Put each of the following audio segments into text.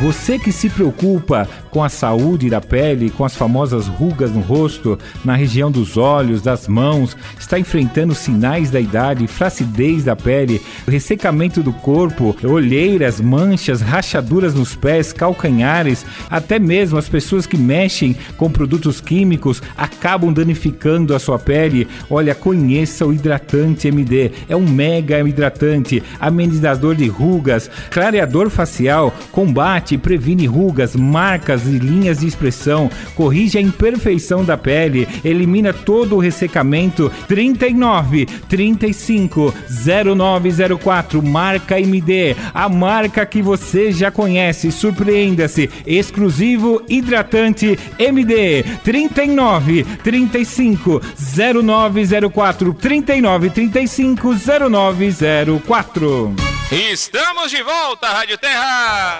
Você que se preocupa com a saúde da pele, com as famosas rugas no rosto, na região dos olhos, das mãos, está enfrentando sinais da idade, flacidez da pele, ressecamento do corpo, olheiras, manchas, rachaduras nos pés, calcanhares, até mesmo as pessoas que mexem com produtos químicos acabam danificando a sua pele. Olha, conheça o hidratante MD. É um mega hidratante, amenizador de rugas, clareador facial, combate previne rugas, marcas e linhas de expressão, corrige a imperfeição da pele, elimina todo o ressecamento. 39 35 0904 marca MD, a marca que você já conhece. Surpreenda-se, exclusivo hidratante MD 39 35 0904 39 35 0904. Estamos de volta, Rádio Terra.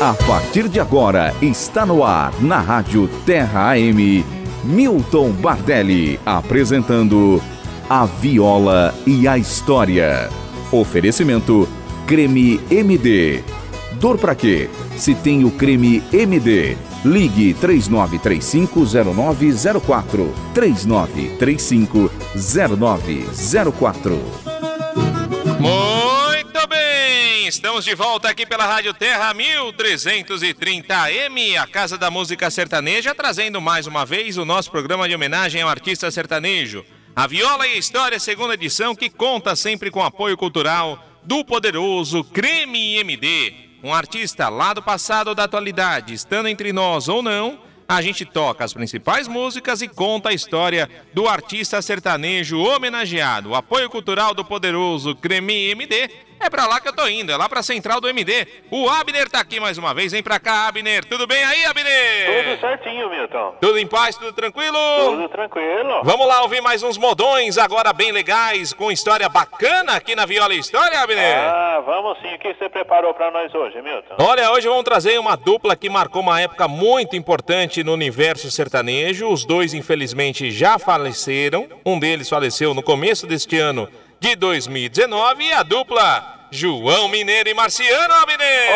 A partir de agora, está no ar, na Rádio Terra AM, Milton Bardelli apresentando A Viola e a História. Oferecimento Creme MD. Dor pra quê? Se tem o creme MD, ligue 39350904. 39350904. Muito bem, estamos de volta aqui pela Rádio Terra 1330M, a Casa da Música Sertaneja, trazendo mais uma vez o nosso programa de homenagem ao artista sertanejo. A Viola e a História, segunda edição, que conta sempre com apoio cultural do poderoso Creme MD. Um artista lá do passado ou da atualidade, estando entre nós ou não, a gente toca as principais músicas e conta a história do artista sertanejo homenageado. O apoio cultural do poderoso Creme MD é pra lá que eu tô indo, é lá pra central do MD. O Abner tá aqui mais uma vez, vem pra cá, Abner. Tudo bem aí, Abner? Tudo certinho, Milton. Tudo em paz, tudo tranquilo? Tudo tranquilo. Vamos lá ouvir mais uns modões agora bem legais, com história bacana aqui na Viola História, Abner? Ah, vamos sim. O que você preparou pra nós hoje, Milton? Olha, hoje vamos trazer uma dupla que marcou uma época muito importante no universo sertanejo. Os dois, infelizmente, já faleceram. Um deles faleceu no começo deste ano de 2019 e a dupla João Mineiro e Marciano, Abner.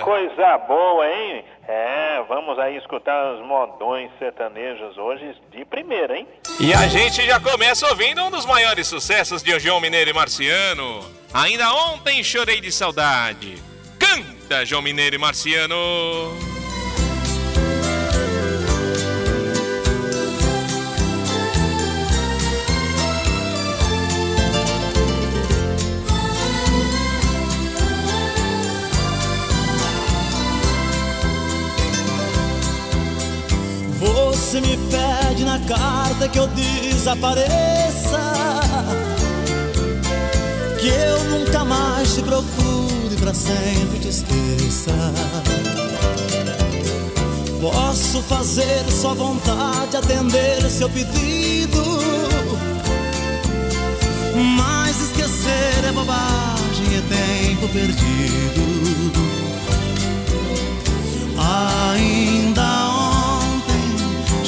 Oh, coisa boa, hein? É, vamos aí escutar os modões sertanejos hoje de primeira, hein? E a gente já começa ouvindo um dos maiores sucessos de João Mineiro e Marciano. Ainda ontem chorei de saudade. Canta, João Mineiro e Marciano. Você me pede na carta que eu desapareça. Que eu nunca mais te procure pra sempre te esqueça. Posso fazer sua vontade, atender seu pedido. Mas esquecer é bobagem, é tempo perdido. Ainda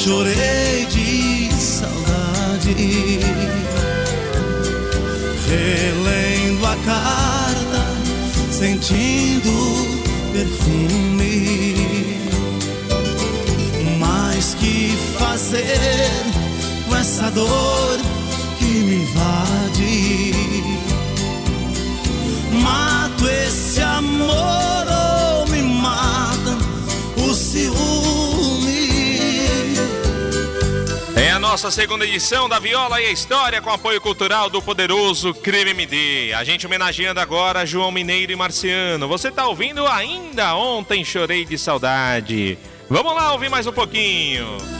chorei de saudade, relendo a carta, sentindo perfume. Mas que fazer com essa dor que me invade? Mato nossa segunda edição da Viola e a História com apoio cultural do poderoso Creme MD. A gente homenageando agora João Mineiro e Marciano. Você tá ouvindo ainda ontem chorei de saudade. Vamos lá ouvir mais um pouquinho.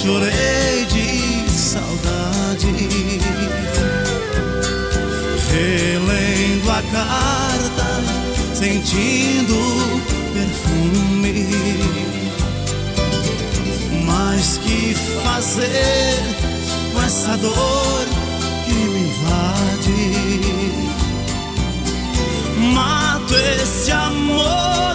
chorei de saudade. Relendo a carta, sentindo perfume. Mas que fazer com essa dor que me invade? Mato esse amor.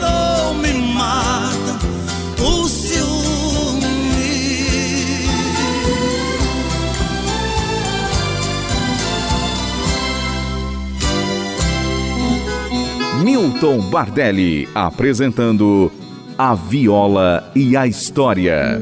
Milton Bardelli apresentando A Viola e a História.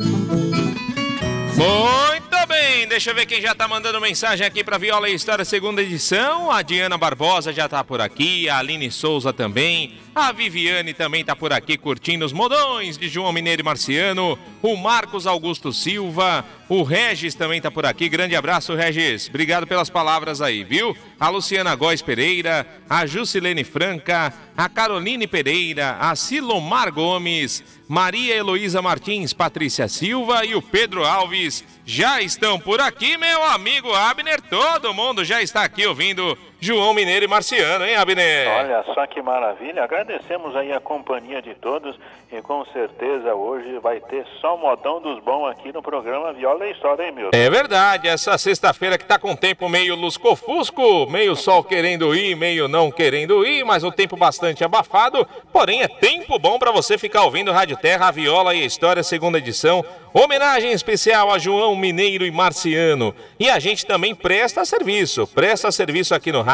Deixa eu ver quem já tá mandando mensagem aqui para Viola e História, segunda edição. A Diana Barbosa já tá por aqui, a Aline Souza também. A Viviane também tá por aqui curtindo os modões de João Mineiro e Marciano. O Marcos Augusto Silva. O Regis também tá por aqui. Grande abraço, Regis. Obrigado pelas palavras aí, viu? A Luciana Góes Pereira. A Jusilene Franca. A Caroline Pereira. A Silomar Gomes. Maria Heloísa Martins. Patrícia Silva e o Pedro Alves. Já estão por aqui, meu amigo Abner. Todo mundo já está aqui ouvindo João Mineiro e Marciano, hein, Abner? Olha só que maravilha. Agradecemos aí a companhia de todos e com certeza hoje vai ter só modão dos bons aqui no programa Viola e História, hein, Milton? É verdade, essa sexta-feira que tá com tempo meio lusco-fusco, meio sol querendo ir, meio não querendo ir, mas o tempo bastante abafado, porém é tempo bom para você ficar ouvindo Rádio Terra, a Viola e História, segunda edição, homenagem especial a João Mineiro e Marciano. E a gente também presta serviço, presta serviço aqui no rádio,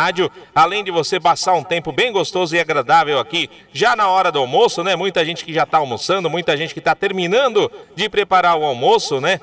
além de você passar um tempo bem gostoso e agradável aqui, já na hora do almoço, né? Muita gente que já tá almoçando, muita gente que tá terminando de preparar o almoço, né?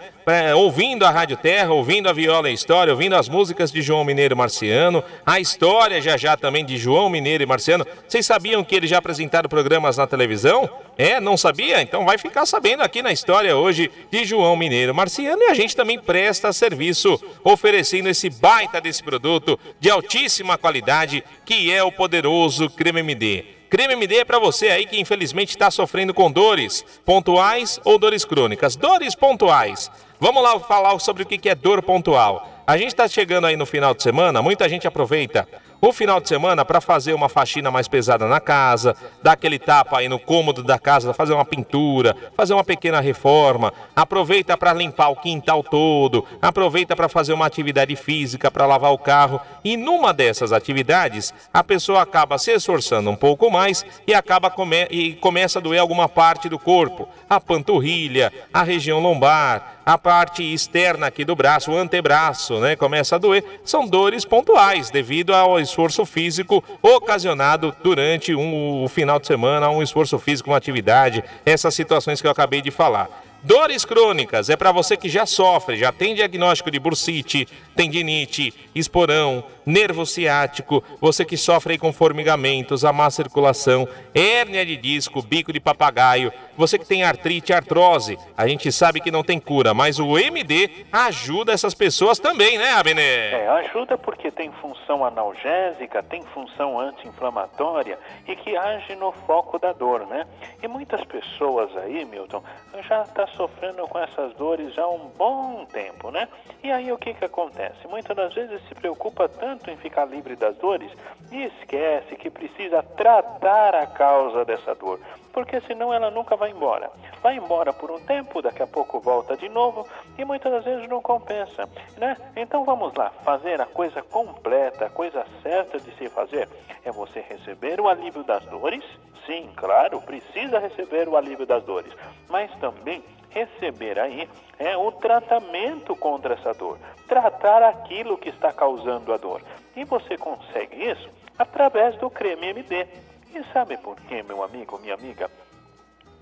Ouvindo a Rádio Terra, ouvindo a Viola e a História, ouvindo as músicas de João Mineiro e Marciano, a história já já também de João Mineiro e Marciano. Vocês sabiam que eles já apresentaram programas na televisão? É, não sabia? Então vai ficar sabendo aqui na história hoje de João Mineiro Marciano e a gente também presta serviço oferecendo esse baita desse produto de altíssima qualidade que é o poderoso Creme MD. Creme MD é para você aí que infelizmente está sofrendo com dores pontuais ou dores crônicas. Dores pontuais. Vamos lá falar sobre o que é dor pontual. A gente está chegando aí no final de semana, muita gente aproveita o final de semana para fazer uma faxina mais pesada na casa, dar aquele tapa aí no cômodo da casa, fazer uma pintura, fazer uma pequena reforma. Aproveita para limpar o quintal todo, aproveita para fazer uma atividade física, para lavar o carro. E numa dessas atividades, a pessoa acaba se esforçando um pouco mais e acaba come e começa a doer alguma parte do corpo, a panturrilha, a região lombar, a parte externa aqui do braço, o antebraço, né, começa a doer. São dores pontuais devido ao esforço físico ocasionado durante um, o final de semana, um esforço físico, uma atividade, essas situações que eu acabei de falar. Dores crônicas é para você que já sofre, já tem diagnóstico de bursite, tendinite, esporão, nervo ciático, você que sofre com formigamentos, a má circulação, hérnia de disco, bico de papagaio, você que tem artrite, artrose. A gente sabe que não tem cura, mas o MD ajuda essas pessoas também, né, Abner? É, ajuda porque tem função analgésica, tem função anti-inflamatória e que age no foco da dor, né? E muitas pessoas aí, Milton, já tá sofrendo com essas dores há um bom tempo, né? E aí o que que acontece? Muitas das vezes se preocupa tanto em ficar livre das dores e esquece que precisa tratar a causa dessa dor, porque senão ela nunca vai embora. Vai embora por um tempo, daqui a pouco volta de novo e muitas das vezes não compensa, né? Então vamos lá, fazer a coisa completa, a coisa certa de se fazer é você receber o alívio das dores. Sim, claro, precisa receber o alívio das dores, mas também receber aí é o tratamento contra essa dor, tratar aquilo que está causando a dor. E você consegue isso através do creme MD. E sabe por quê, meu amigo, minha amiga?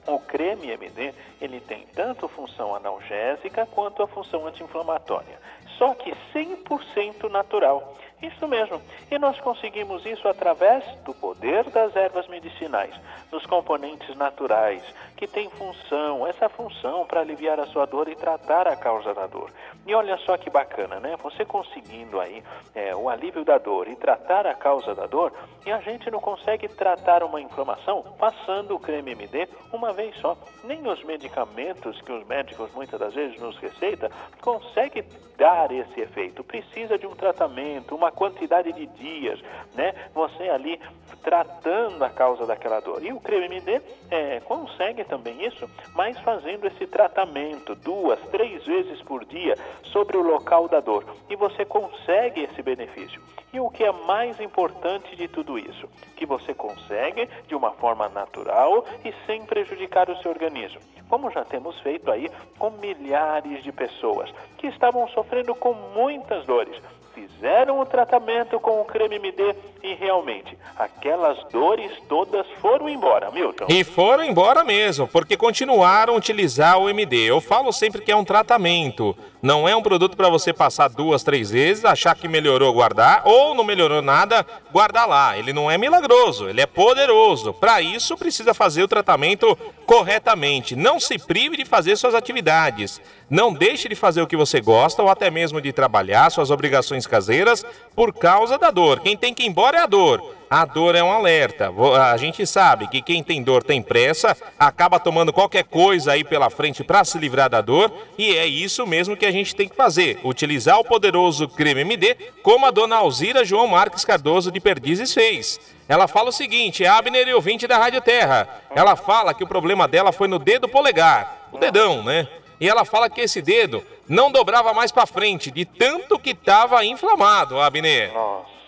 O creme MD, ele tem tanto função analgésica quanto a função anti-inflamatória, só que 100% natural. Isso mesmo. E nós conseguimos isso através do poder das ervas medicinais, dos componentes naturais, que têm função, essa função para aliviar a sua dor e tratar a causa da dor. E olha só que bacana, né? Você conseguindo aí é, o alívio da dor e tratar a causa da dor, e a gente não consegue tratar uma inflamação passando o creme MD uma vez só. Nem os medicamentos que os médicos muitas das vezes nos receitam conseguem dar esse efeito. Precisa de um tratamento, uma quantidade de dias, né? Você ali tratando a causa daquela dor. E o creme MD é, consegue também isso, mas fazendo esse tratamento duas, três vezes por dia sobre o local da dor. E você consegue esse benefício. E o que é mais importante de tudo isso? Que você consegue de uma forma natural e sem prejudicar o seu organismo. Como já temos feito aí com milhares de pessoas que estavam sofrendo com muitas dores fizeram o tratamento com o creme MD e realmente aquelas dores todas foram embora, Milton. E foram embora mesmo, porque continuaram a utilizar o MD. Eu falo sempre que é um tratamento, não é um produto para você passar duas, três vezes, achar que melhorou, guardar, ou não melhorou nada, guardar lá. Ele não é milagroso, ele é poderoso. Para isso precisa fazer o tratamento corretamente. Não se prive de fazer suas atividades. Não deixe de fazer o que você gosta ou até mesmo de trabalhar suas obrigações caseiras por causa da dor. Quem tem que ir embora é a dor. A dor é um alerta. A gente sabe que quem tem dor tem pressa, acaba tomando qualquer coisa aí pela frente para se livrar da dor, e é isso mesmo que a gente tem que fazer: utilizar o poderoso creme MD, como a dona Alzira João Marques Cardoso de Perdizes fez. Ela fala o seguinte, Abner e ouvinte da Rádio Terra. Ela fala que o problema dela foi no dedo polegar, o dedão, né? E ela fala que esse dedo não dobrava mais para frente, de tanto que estava inflamado, Abner.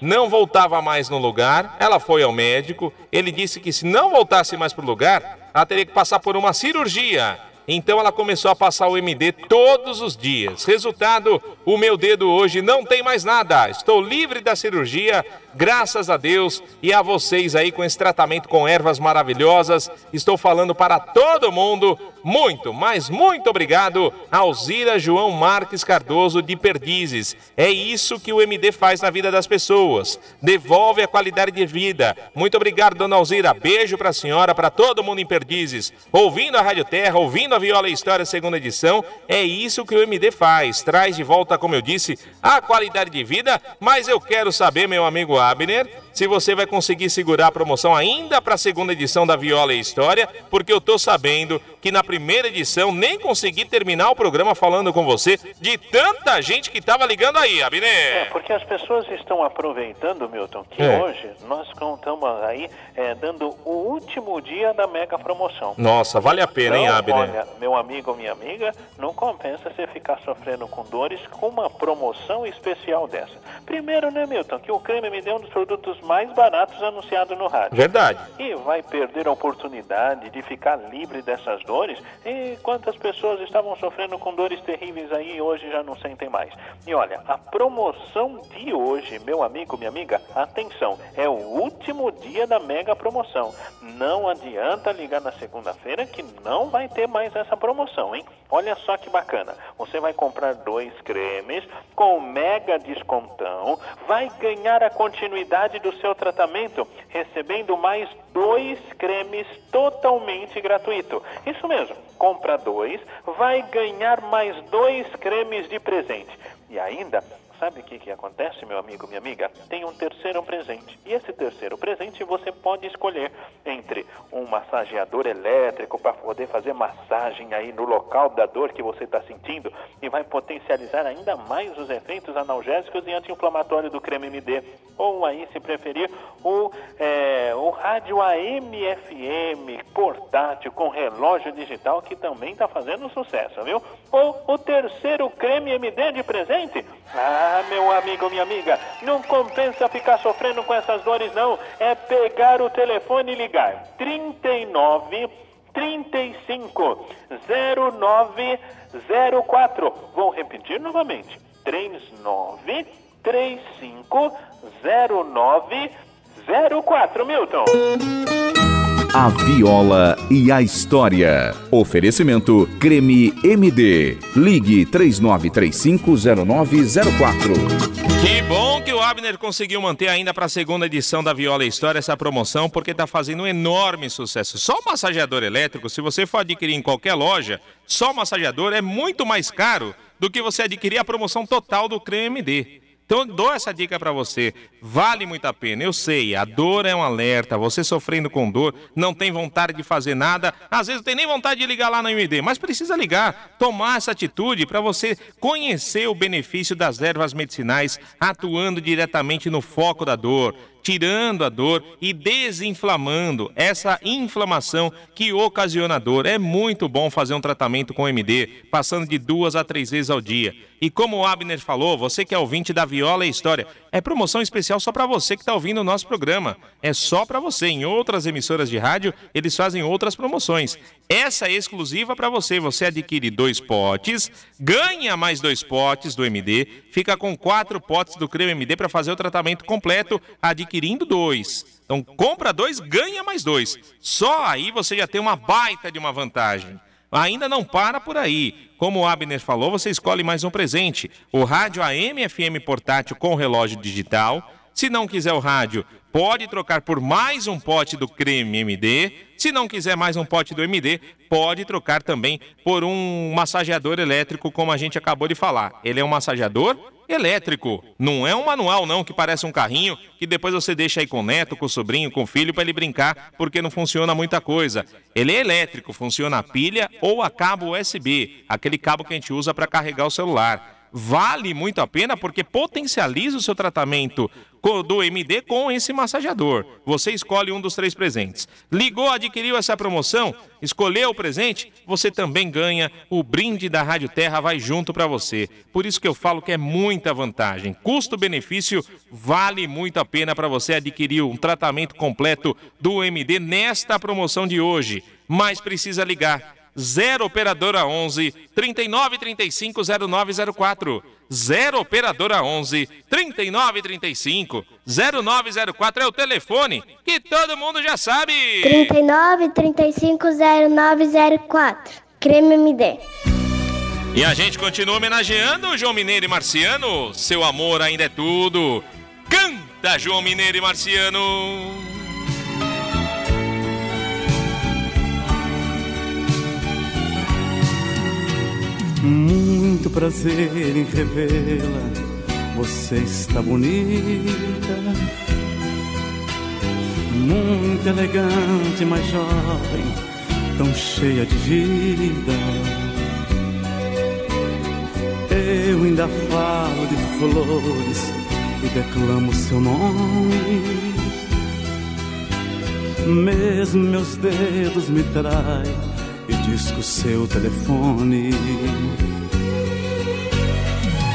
Não voltava mais no lugar, ela foi ao médico, ele disse que se não voltasse mais para o lugar, ela teria que passar por uma cirurgia. Então ela começou a passar o MD todos os dias. Resultado: o meu dedo hoje não tem mais nada. Estou livre da cirurgia, graças a Deus e a vocês aí com esse tratamento com ervas maravilhosas. Estou falando para todo mundo. Muito, mas muito obrigado, Alzira João Marques Cardoso de Perdizes. É isso que o MD faz na vida das pessoas. Devolve a qualidade de vida. Muito obrigado, dona Alzira. Beijo para a senhora, para todo mundo em Perdizes. Ouvindo a Rádio Terra, ouvindo a Viola História segunda edição, é isso que o MD faz. Traz de volta, como eu disse, a qualidade de vida, mas eu quero saber, meu amigo Abner, se você vai conseguir segurar a promoção ainda para a segunda edição da Viola e História, porque eu tô sabendo que na primeira edição nem consegui terminar o programa falando com você de tanta gente que estava ligando aí, Abner. É, porque as pessoas estão aproveitando, Milton, que é. hoje nós estamos aí é, dando o último dia da mega promoção. Nossa, vale a pena, então, hein, Abner? Olha, meu amigo ou minha amiga, não compensa você ficar sofrendo com dores com uma promoção especial dessa. Primeiro, né, Milton, que o creme me deu um dos produtos mais baratos anunciado no rádio. Verdade. E vai perder a oportunidade de ficar livre dessas dores. E quantas pessoas estavam sofrendo com dores terríveis aí e hoje já não sentem mais. E olha, a promoção de hoje, meu amigo, minha amiga, atenção, é o último dia da mega promoção. Não adianta ligar na segunda-feira que não vai ter mais essa promoção, hein? Olha só que bacana. Você vai comprar dois cremes com mega descontão, vai ganhar a continuidade do seu tratamento, recebendo mais dois cremes totalmente gratuito. Isso mesmo, compra dois, vai ganhar mais dois cremes de presente. E ainda Sabe o que, que acontece, meu amigo, minha amiga? Tem um terceiro presente. E esse terceiro presente você pode escolher entre um massageador elétrico para poder fazer massagem aí no local da dor que você está sentindo e vai potencializar ainda mais os efeitos analgésicos e anti-inflamatórios do creme MD. Ou aí, se preferir, o, é, o rádio AM-FM portátil com relógio digital que também está fazendo sucesso, viu? Ou o terceiro creme MD de presente. Ah, ah, meu amigo, minha amiga, não compensa ficar sofrendo com essas dores, não. É pegar o telefone e ligar. 39 35 0904. Vou repetir novamente. 39 35 0904. Milton. A Viola e a História. Oferecimento Creme MD. Ligue 39350904. Que bom que o Abner conseguiu manter ainda para a segunda edição da Viola e História essa promoção, porque está fazendo um enorme sucesso. Só o massageador elétrico, se você for adquirir em qualquer loja, só o massageador é muito mais caro do que você adquirir a promoção total do Creme MD. Então dou essa dica para você. Vale muito a pena. Eu sei, a dor é um alerta. Você sofrendo com dor, não tem vontade de fazer nada. Às vezes não tem nem vontade de ligar lá no MD, mas precisa ligar, tomar essa atitude para você conhecer o benefício das ervas medicinais atuando diretamente no foco da dor tirando a dor e desinflamando essa inflamação que ocasiona a dor. É muito bom fazer um tratamento com MD, passando de duas a três vezes ao dia. E como o Abner falou, você que é ouvinte da Viola e História, é promoção especial só para você que está ouvindo o nosso programa. É só para você. Em outras emissoras de rádio, eles fazem outras promoções. Essa é exclusiva para você. Você adquire dois potes, ganha mais dois potes do MD, fica com quatro potes do creme MD para fazer o tratamento completo, adquirindo dois. Então compra dois, ganha mais dois. Só aí você já tem uma baita de uma vantagem. Ainda não para por aí. Como o Abner falou, você escolhe mais um presente: o rádio AM FM portátil com relógio digital. Se não quiser o rádio, pode trocar por mais um pote do creme MD. Se não quiser mais um pote do MD, pode trocar também por um massageador elétrico, como a gente acabou de falar. Ele é um massageador elétrico. Não é um manual, não, que parece um carrinho que depois você deixa aí com o neto, com o sobrinho, com o filho para ele brincar, porque não funciona muita coisa. Ele é elétrico, funciona a pilha ou a cabo USB, aquele cabo que a gente usa para carregar o celular vale muito a pena porque potencializa o seu tratamento do MD com esse massageador. Você escolhe um dos três presentes. Ligou, adquiriu essa promoção, escolheu o presente, você também ganha o brinde da Rádio Terra, vai junto para você. Por isso que eu falo que é muita vantagem. Custo-benefício vale muito a pena para você adquirir um tratamento completo do MD nesta promoção de hoje. Mas precisa ligar 0 operadora 11 3935 0904. 0 operadora 11 3935 0904 é o telefone que todo mundo já sabe. 39 35 0904. Creme MD. E a gente continua homenageando o João Mineiro e Marciano. Seu amor ainda é tudo. Canta, João Mineiro e Marciano. Muito prazer em revê-la, você está bonita, muito elegante, mas jovem, tão cheia de vida. Eu ainda falo de flores e declamo seu nome. Mesmo meus dedos me traem disco seu telefone.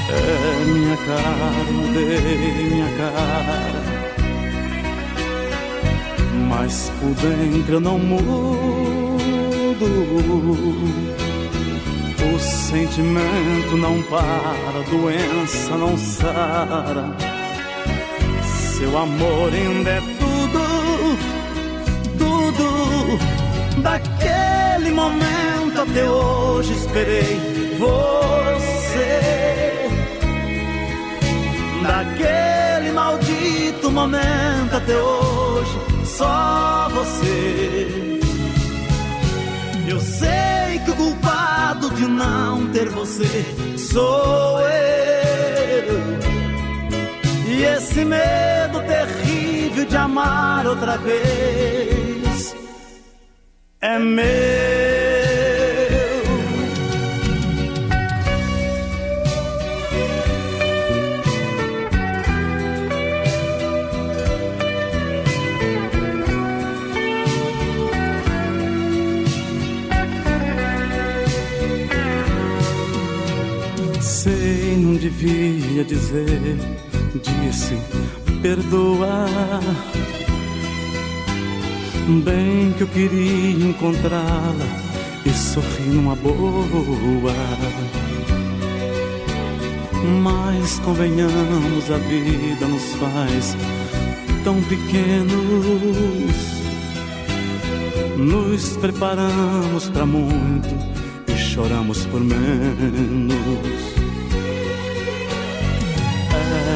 É minha cara, mudei minha cara. Mas por dentro eu não mudo. O sentimento não para, a doença não sara. Seu amor ainda é tudo, tudo daquele Momento até hoje esperei você. Naquele maldito momento até hoje, só você. Eu sei que o culpado de não ter você sou eu. E esse medo terrível de amar outra vez é meu. Devia dizer, disse, perdoar Bem que eu queria encontrá-la e sorrir numa boa. Mas convenhamos, a vida nos faz tão pequenos. Nos preparamos para muito e choramos por menos.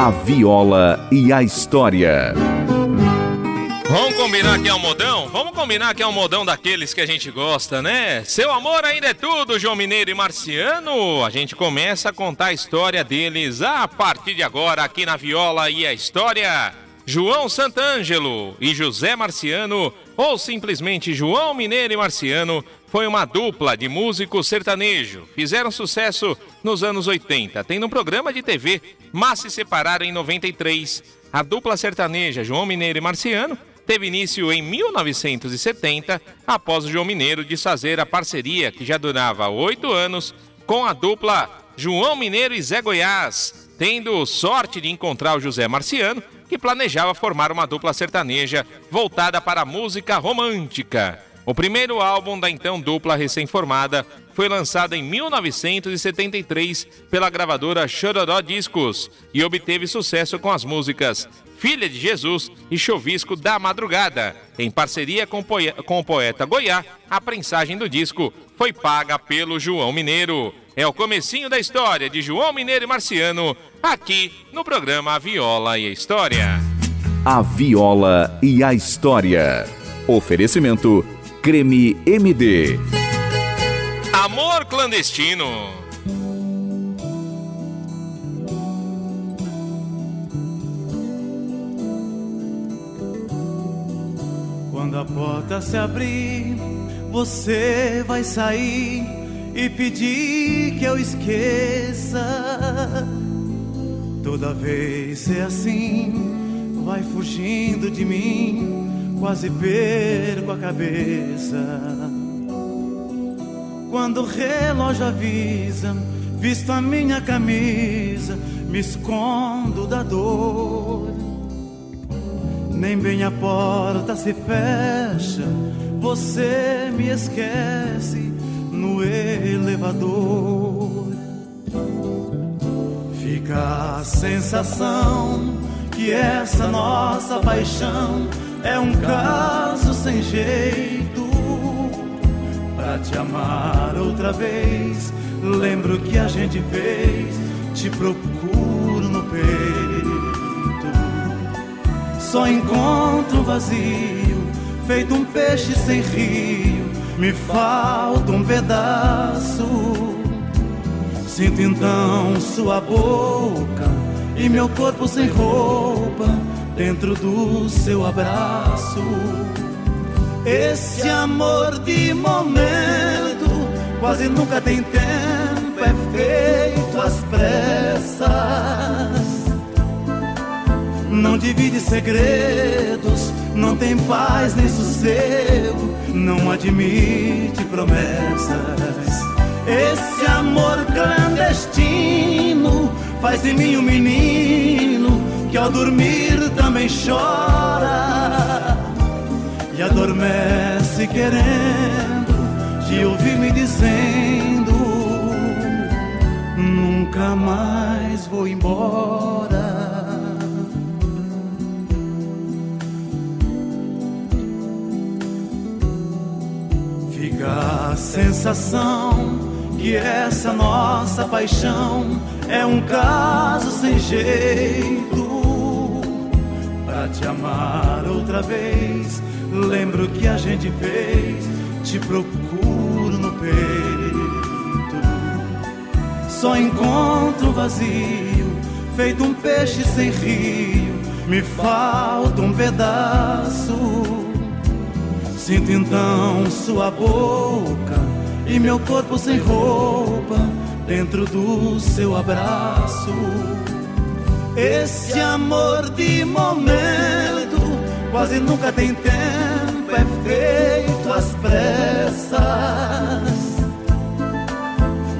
A viola e a história. Vamos combinar que é um modão? Vamos combinar que é um modão daqueles que a gente gosta, né? Seu amor ainda é tudo, João Mineiro e Marciano. A gente começa a contar a história deles a partir de agora aqui na Viola e a História. João Santângelo e José Marciano, ou simplesmente João Mineiro e Marciano, foi uma dupla de músico sertanejo. Fizeram sucesso nos anos 80, tendo um programa de TV, mas se separaram em 93. A dupla sertaneja João Mineiro e Marciano teve início em 1970, após o João Mineiro desfazer a parceria que já durava oito anos com a dupla João Mineiro e Zé Goiás, tendo sorte de encontrar o José Marciano, que planejava formar uma dupla sertaneja voltada para a música romântica. O primeiro álbum da então dupla recém-formada foi lançado em 1973 pela gravadora Chororó Discos e obteve sucesso com as músicas Filha de Jesus e Chovisco da Madrugada. Em parceria com, com o poeta Goiá, a prensagem do disco foi paga pelo João Mineiro. É o comecinho da história de João Mineiro e Marciano, aqui no programa A Viola e a História. A Viola e a História. Oferecimento Creme MD. Amor clandestino. Quando a porta se abrir, você vai sair e pedir que eu esqueça. Toda vez é assim, vai fugindo de mim, quase perco a cabeça. Quando o relógio avisa, visto a minha camisa, me escondo da dor nem bem a porta se fecha, você me esquece no elevador. Fica a sensação que essa nossa paixão é um caso sem jeito. Pra te amar outra vez, lembro que a gente fez, te procuro no peito só encontro vazio, feito um peixe sem rio, me falta um pedaço. Sinto então sua boca e meu corpo sem roupa dentro do seu abraço. Esse amor de momento quase nunca tem tempo, é feito às pressas não divide segredos, não tem paz nem sossego, não admite promessas. Esse amor clandestino faz de mim um menino que ao dormir também chora e adormece querendo te ouvir me dizendo: Nunca mais vou embora. a sensação que essa nossa paixão é um caso sem jeito. Te amar outra vez, lembro que a gente fez, te procuro no peito. Só encontro vazio, feito um peixe sem rio, me falta um pedaço Sinto então sua boca e meu corpo sem roupa dentro do seu abraço. Esse amor de momento quase nunca tem tempo, é feito às pressas.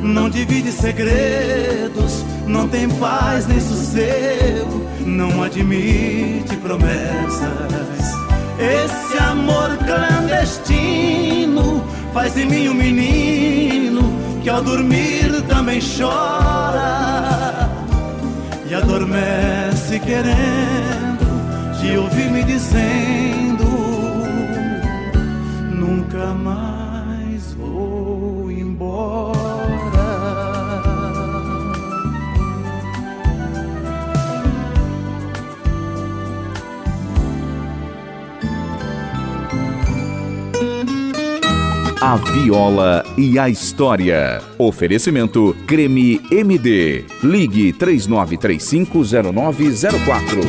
Não divide segredos, não tem paz nem sossego, não admite promessas. Esse amor clandestino faz de mim um menino que ao dormir também chora e adormece querendo te ouvir me dizendo nunca mais A Viola e a História. Oferecimento Creme MD. Ligue 39350904.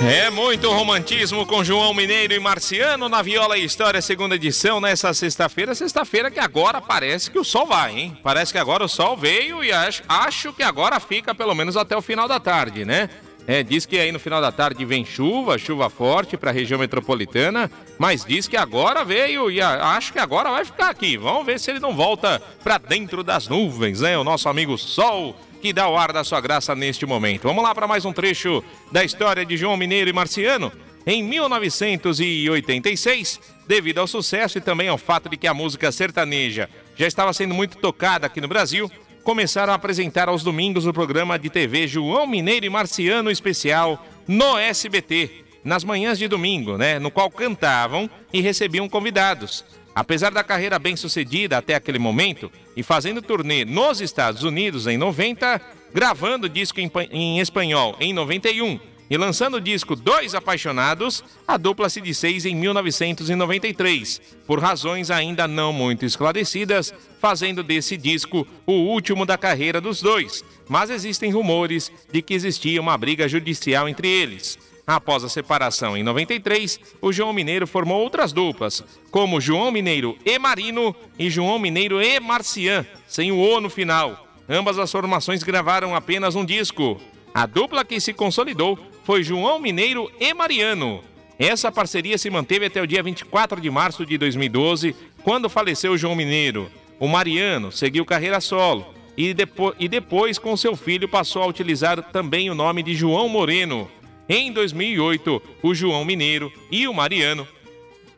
É muito romantismo com João Mineiro e Marciano na Viola e História, segunda edição, nessa sexta-feira. Sexta-feira que agora parece que o sol vai, hein? Parece que agora o sol veio e acho, acho que agora fica pelo menos até o final da tarde, né? É, diz que aí no final da tarde vem chuva, chuva forte para a região metropolitana, mas diz que agora veio e a, acho que agora vai ficar aqui. Vamos ver se ele não volta para dentro das nuvens, né? O nosso amigo Sol que dá o ar da sua graça neste momento. Vamos lá para mais um trecho da história de João Mineiro e Marciano. Em 1986, devido ao sucesso e também ao fato de que a música sertaneja já estava sendo muito tocada aqui no Brasil, começaram a apresentar aos domingos o programa de TV João Mineiro e Marciano Especial no SBT, nas manhãs de domingo, né? No qual cantavam e recebiam convidados. Apesar da carreira bem sucedida até aquele momento e fazendo turnê nos Estados Unidos em 90, gravando disco em, em espanhol em 91 e lançando o disco Dois Apaixonados, a dupla se desfez em 1993, por razões ainda não muito esclarecidas, fazendo desse disco o último da carreira dos dois. Mas existem rumores de que existia uma briga judicial entre eles. Após a separação em 93, o João Mineiro formou outras duplas, como João Mineiro e Marino e João Mineiro e Marcian, sem o O no final. Ambas as formações gravaram apenas um disco. A dupla que se consolidou foi João Mineiro e Mariano. Essa parceria se manteve até o dia 24 de março de 2012, quando faleceu João Mineiro. O Mariano seguiu carreira solo e, depo e depois, com seu filho, passou a utilizar também o nome de João Moreno. Em 2008, o João Mineiro e o Mariano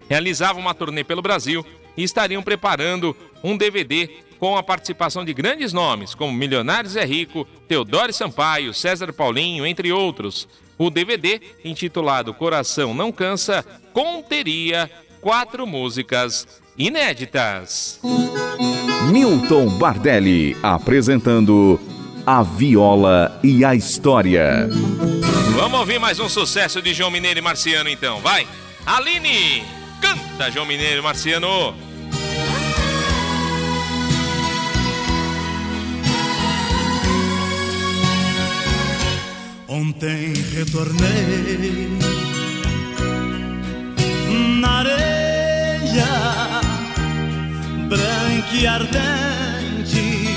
realizavam uma turnê pelo Brasil e estariam preparando um DVD com a participação de grandes nomes como Milionários é Rico, Teodoro Sampaio, César Paulinho, entre outros. O DVD, intitulado Coração Não Cansa, conteria quatro músicas inéditas. Milton Bardelli apresentando A Viola e a História. Vamos ouvir mais um sucesso de João Mineiro e Marciano então, vai! Aline, canta João Mineiro e Marciano! Ontem retornei na areia branca e ardente,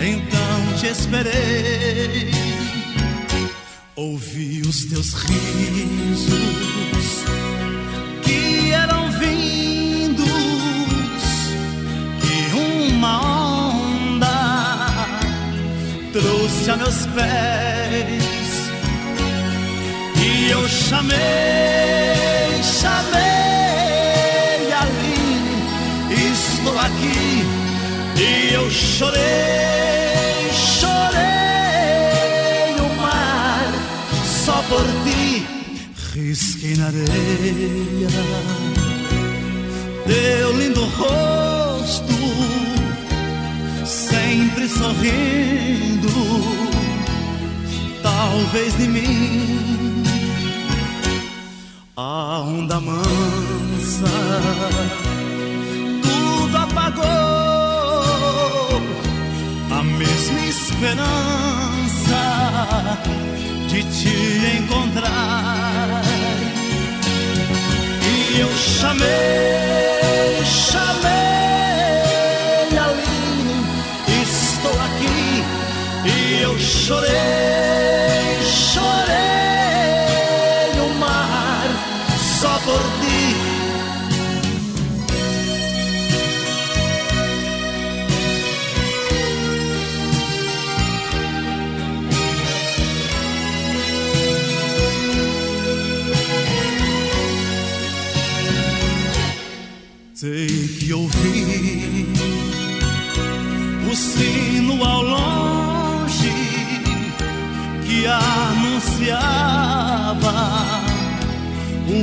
então te esperei. Ouvi os teus risos que eram vindos que uma trouxe a meus pés e eu chamei, chamei ali, estou aqui. E eu chorei, chorei o mar. Só por ti, risquei na areia teu lindo rosto sempre sorrindo, talvez de mim. A onda mansa tudo apagou, a mesma esperança de te encontrar. E eu chamei,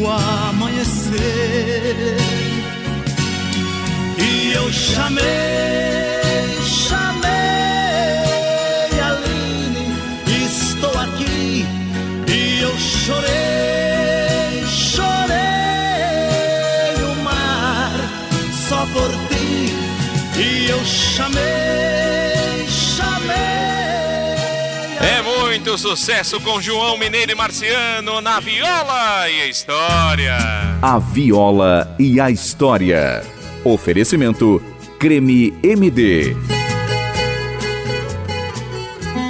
amanhecer. E eu chamei, chamei Aline, estou aqui. E eu chorei, chorei o mar só por ti. E eu chamei, muito sucesso com João Mineiro e Marciano na viola e a história. A viola e a história. Oferecimento Creme MD.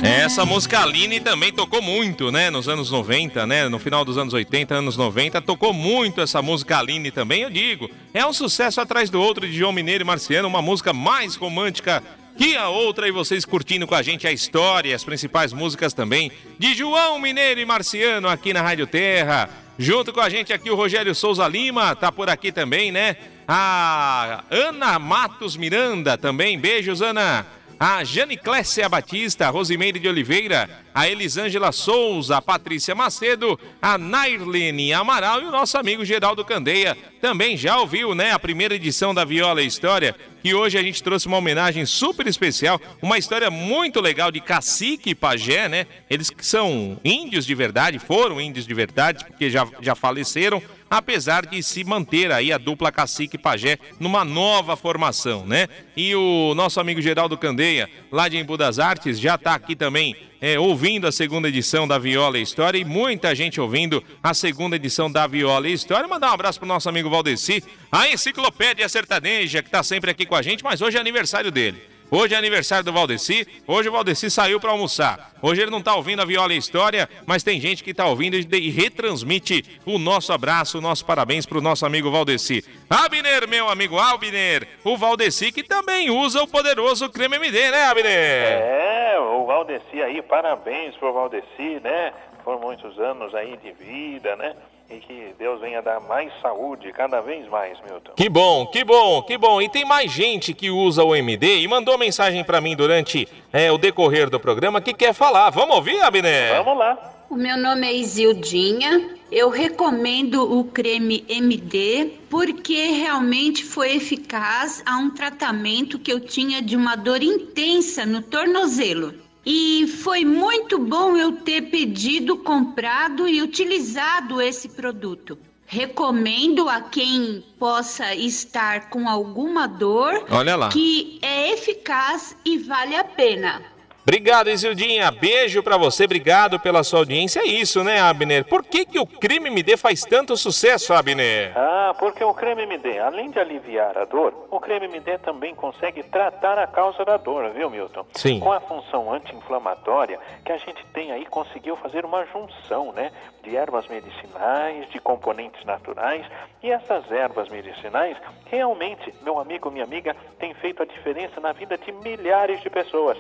Essa música Aline também tocou muito, né? Nos anos 90, né? No final dos anos 80, anos 90, tocou muito essa música Aline também, eu digo. É um sucesso atrás do outro de João Mineiro e Marciano, uma música mais romântica que a outra e vocês curtindo com a gente a história, as principais músicas também de João Mineiro e Marciano aqui na Rádio Terra. Junto com a gente aqui o Rogério Souza Lima, tá por aqui também, né? A Ana Matos Miranda também. Beijos, Ana. A Jane Clécia Batista, a Rosimeire de Oliveira, a Elisângela Souza, a Patrícia Macedo, a Nairlene Amaral e o nosso amigo Geraldo Candeia. Também já ouviu, né, a primeira edição da Viola História, que hoje a gente trouxe uma homenagem super especial, uma história muito legal de cacique e pajé, né? Eles que são índios de verdade, foram índios de verdade, porque já, já faleceram, apesar de se manter aí a dupla cacique pajé numa nova formação, né? E o nosso amigo Geraldo Candeia, lá de Embu das Artes, já está aqui também é, ouvindo a segunda edição da Viola História e muita gente ouvindo a segunda edição da Viola História. Mandar um abraço pro nosso amigo Valdeci, a enciclopédia sertaneja, que está sempre aqui com a gente, mas hoje é aniversário dele. Hoje é aniversário do Valdeci. Hoje o Valdeci saiu para almoçar. Hoje ele não está ouvindo a Viola e História, mas tem gente que está ouvindo e retransmite o nosso abraço, o nosso parabéns para o nosso amigo Valdeci. Abner, meu amigo Abner, o Valdeci que também usa o poderoso creme MD, né, Abner? É, o Valdeci aí, parabéns pro Valdeci, né? Por muitos anos aí de vida, né? E que Deus venha dar mais saúde, cada vez mais, Milton. Que bom, que bom, que bom. E tem mais gente que usa o MD e mandou mensagem para mim durante é, o decorrer do programa que quer falar. Vamos ouvir, Abner? Vamos lá. O meu nome é Isildinha. Eu recomendo o creme MD porque realmente foi eficaz a um tratamento que eu tinha de uma dor intensa no tornozelo. E foi muito bom eu ter pedido, comprado e utilizado esse produto. Recomendo a quem possa estar com alguma dor Olha lá. que é eficaz e vale a pena. Obrigado, Isildinha. Beijo pra você, obrigado pela sua audiência. É isso, né, Abner? Por que, que o creme MD faz tanto sucesso, Abner? Ah, porque o creme MD, além de aliviar a dor, o creme MD também consegue tratar a causa da dor, viu, Milton? Sim. Com a função anti-inflamatória, que a gente tem aí, conseguiu fazer uma junção, né? De ervas medicinais, de componentes naturais. E essas ervas medicinais, realmente, meu amigo, minha amiga, tem feito a diferença na vida de milhares de pessoas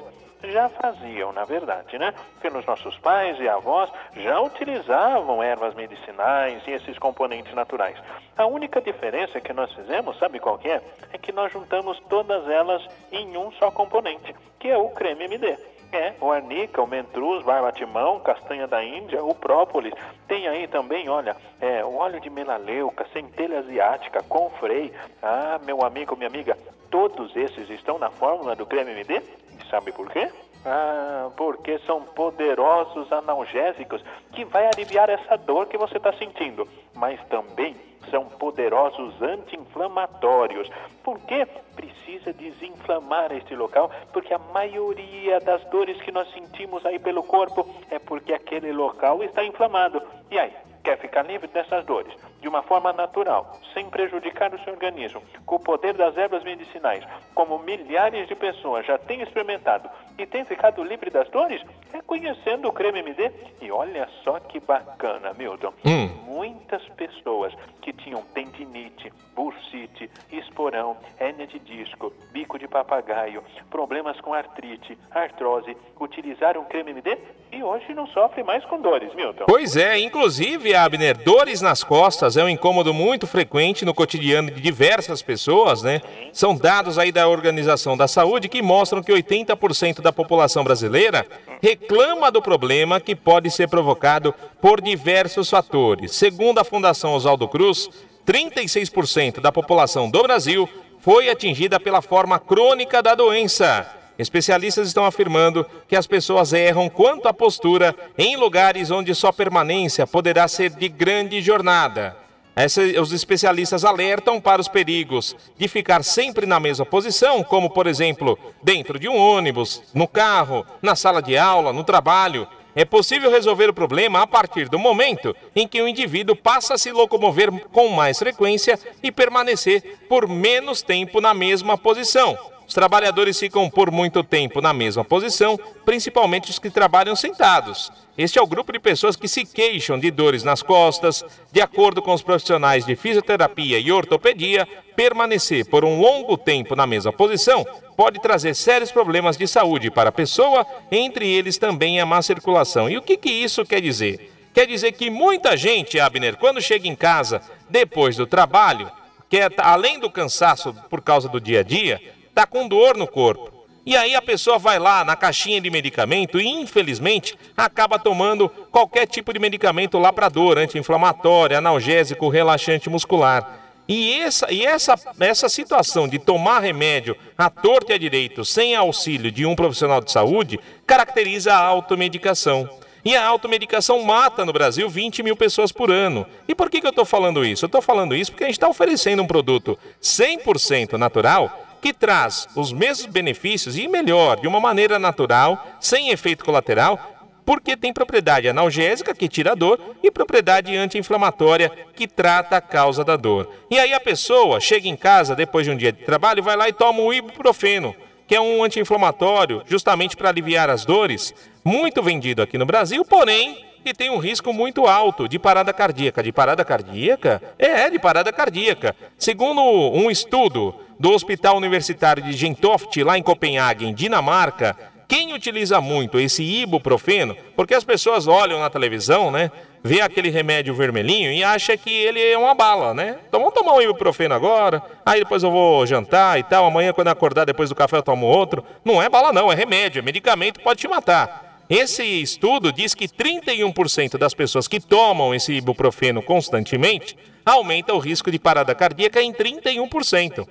já faziam, na verdade, né? Pelos nossos pais e avós já utilizavam ervas medicinais e esses componentes naturais. A única diferença que nós fizemos, sabe qual que é? É que nós juntamos todas elas em um só componente, que é o creme MD. É, o arnica, o mentruz, barbatimão, castanha da Índia, o própolis. Tem aí também, olha, é, o óleo de melaleuca, centelha asiática, confrei. Ah, meu amigo, minha amiga, todos esses estão na fórmula do creme MD? E sabe por quê? Ah, porque são poderosos analgésicos que vai aliviar essa dor que você está sentindo, mas também são poderosos anti-inflamatórios. Por quê? Precisa desinflamar este local, porque a maioria das dores que nós sentimos aí pelo corpo é porque aquele local está inflamado. E aí, quer ficar livre dessas dores de uma forma natural, sem prejudicar o seu organismo, com o poder das ervas medicinais, como milhares de pessoas já têm experimentado e têm ficado livre das dores, é conhecendo o creme MD. E olha só que bacana, Milton. Hum. Muitas pessoas que tinham tendinite, bursite, esporão, hérnia de disco, bico de papagaio, problemas com artrite, artrose, utilizaram o creme MD e hoje não sofre mais com dores, Milton. Pois é, inclusive, Abner, dores nas costas é um incômodo muito frequente no cotidiano de diversas pessoas, né? São dados aí da Organização da Saúde que mostram que 80% da população brasileira reclama do problema que pode ser provocado por diversos fatores. Segundo a Fundação Oswaldo Cruz, 36% da população do Brasil foi atingida pela forma crônica da doença. Especialistas estão afirmando que as pessoas erram quanto à postura em lugares onde sua permanência poderá ser de grande jornada. Essa, os especialistas alertam para os perigos de ficar sempre na mesma posição, como, por exemplo, dentro de um ônibus, no carro, na sala de aula, no trabalho. É possível resolver o problema a partir do momento em que o indivíduo passa a se locomover com mais frequência e permanecer por menos tempo na mesma posição. Os trabalhadores ficam por muito tempo na mesma posição, principalmente os que trabalham sentados. Este é o grupo de pessoas que se queixam de dores nas costas. De acordo com os profissionais de fisioterapia e ortopedia, permanecer por um longo tempo na mesma posição pode trazer sérios problemas de saúde para a pessoa, entre eles também a má circulação. E o que, que isso quer dizer? Quer dizer que muita gente, Abner, quando chega em casa depois do trabalho, que é, além do cansaço por causa do dia a dia, está com dor no corpo. E aí a pessoa vai lá na caixinha de medicamento e, infelizmente, acaba tomando qualquer tipo de medicamento lá para dor, anti-inflamatório, analgésico, relaxante muscular. E, essa, e essa, essa situação de tomar remédio à torta e à direito sem auxílio de um profissional de saúde caracteriza a automedicação. E a automedicação mata no Brasil 20 mil pessoas por ano. E por que, que eu estou falando isso? Eu estou falando isso porque a gente está oferecendo um produto 100% natural que traz os mesmos benefícios e melhor, de uma maneira natural, sem efeito colateral, porque tem propriedade analgésica, que tira a dor, e propriedade anti-inflamatória, que trata a causa da dor. E aí a pessoa chega em casa depois de um dia de trabalho, vai lá e toma o ibuprofeno, que é um anti-inflamatório, justamente para aliviar as dores, muito vendido aqui no Brasil, porém e tem um risco muito alto de parada cardíaca. De parada cardíaca? É, de parada cardíaca. Segundo um estudo do Hospital Universitário de Gentoft, lá em Copenhague, em Dinamarca, quem utiliza muito esse ibuprofeno, porque as pessoas olham na televisão, né? Vê aquele remédio vermelhinho e acha que ele é uma bala, né? Então vamos tomar um ibuprofeno agora, aí depois eu vou jantar e tal, amanhã quando acordar depois do café eu tomo outro. Não é bala não, é remédio, é medicamento, pode te matar. Esse estudo diz que 31% das pessoas que tomam esse ibuprofeno constantemente aumenta o risco de parada cardíaca em 31%.